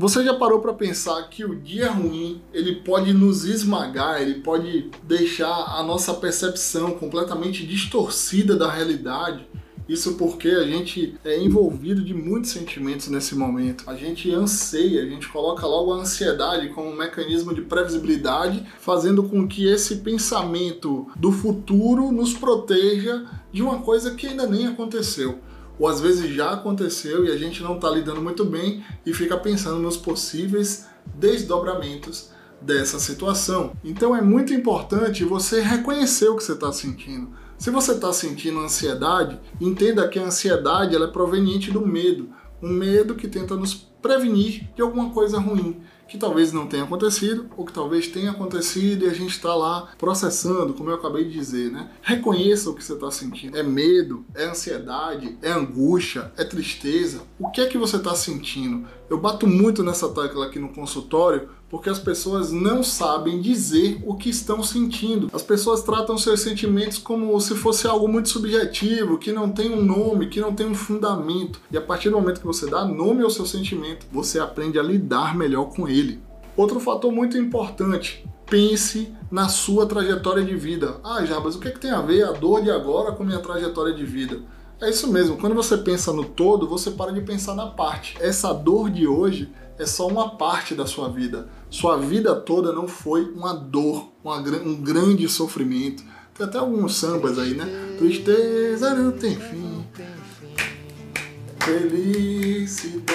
Você já parou para pensar que o dia ruim, ele pode nos esmagar, ele pode deixar a nossa percepção completamente distorcida da realidade? Isso porque a gente é envolvido de muitos sentimentos nesse momento. A gente anseia, a gente coloca logo a ansiedade como um mecanismo de previsibilidade, fazendo com que esse pensamento do futuro nos proteja de uma coisa que ainda nem aconteceu. Ou às vezes já aconteceu e a gente não está lidando muito bem e fica pensando nos possíveis desdobramentos dessa situação. Então é muito importante você reconhecer o que você está sentindo. Se você está sentindo ansiedade, entenda que a ansiedade ela é proveniente do medo, um medo que tenta nos prevenir de alguma coisa ruim que talvez não tenha acontecido ou que talvez tenha acontecido e a gente está lá processando, como eu acabei de dizer, né? Reconheça o que você está sentindo. É medo, é ansiedade, é angústia, é tristeza. O que é que você está sentindo? Eu bato muito nessa tecla aqui no consultório porque as pessoas não sabem dizer o que estão sentindo. As pessoas tratam seus sentimentos como se fosse algo muito subjetivo, que não tem um nome, que não tem um fundamento. E a partir do momento que você dá nome ao seu sentimento, você aprende a lidar melhor com ele. Outro fator muito importante, pense na sua trajetória de vida. Ah, Jabas, o que, é que tem a ver a dor de agora com minha trajetória de vida? É isso mesmo, quando você pensa no todo, você para de pensar na parte. Essa dor de hoje é só uma parte da sua vida. Sua vida toda não foi uma dor, uma, um grande sofrimento. Tem até alguns sambas aí, né? Tristeza não tem fim. Felicidade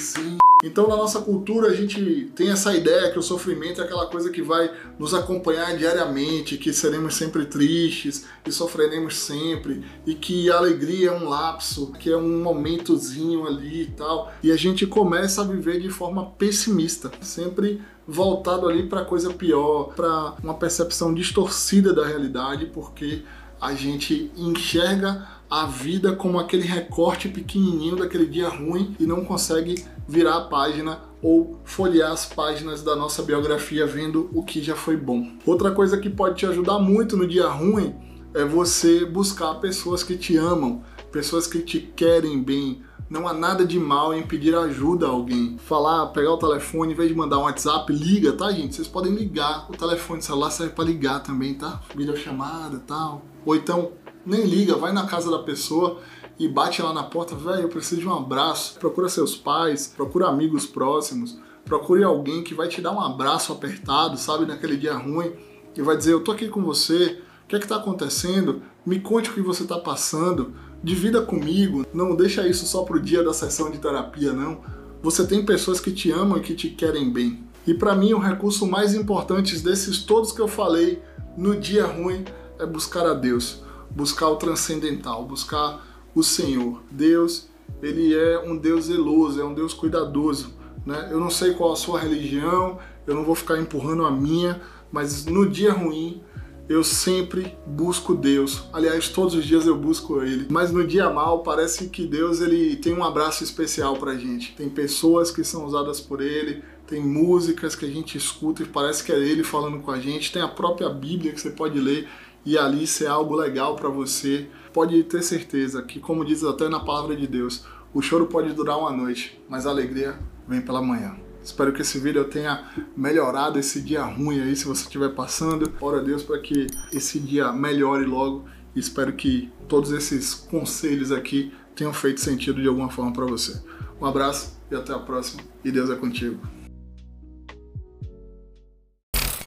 sim. Então, na nossa cultura, a gente tem essa ideia que o sofrimento é aquela coisa que vai nos acompanhar diariamente, que seremos sempre tristes e sofreremos sempre, e que a alegria é um lapso, que é um momentozinho ali e tal. E a gente começa a viver de forma pessimista, sempre voltado ali para coisa pior, para uma percepção distorcida da realidade, porque a gente enxerga a vida como aquele recorte pequenininho daquele dia ruim e não consegue virar a página ou folhear as páginas da nossa biografia vendo o que já foi bom. Outra coisa que pode te ajudar muito no dia ruim é você buscar pessoas que te amam, pessoas que te querem bem. Não há nada de mal em pedir ajuda a alguém. Falar, pegar o telefone, em vez de mandar um WhatsApp, liga, tá, gente? Vocês podem ligar. O telefone celular serve para ligar também, tá? Videochamada tal. Ou então, nem liga, vai na casa da pessoa e bate lá na porta, velho, eu preciso de um abraço. Procura seus pais, procura amigos próximos, procure alguém que vai te dar um abraço apertado, sabe, naquele dia ruim, e vai dizer: Eu tô aqui com você, o que é que tá acontecendo? Me conte o que você tá passando, divida comigo, não deixa isso só pro dia da sessão de terapia, não. Você tem pessoas que te amam e que te querem bem. E para mim, o recurso mais importante desses todos que eu falei no dia ruim é buscar a Deus, buscar o transcendental, buscar o Senhor. Deus, ele é um Deus zeloso, é um Deus cuidadoso. Né? Eu não sei qual a sua religião, eu não vou ficar empurrando a minha, mas no dia ruim eu sempre busco Deus. Aliás, todos os dias eu busco Ele. Mas no dia mal parece que Deus ele tem um abraço especial pra gente. Tem pessoas que são usadas por Ele, tem músicas que a gente escuta e parece que é Ele falando com a gente. Tem a própria Bíblia que você pode ler e ali ser algo legal para você pode ter certeza que, como diz até na palavra de Deus, o choro pode durar uma noite, mas a alegria vem pela manhã. Espero que esse vídeo tenha melhorado esse dia ruim aí, se você estiver passando. Ora a Deus para que esse dia melhore logo. Espero que todos esses conselhos aqui tenham feito sentido de alguma forma para você. Um abraço e até a próxima. E Deus é contigo.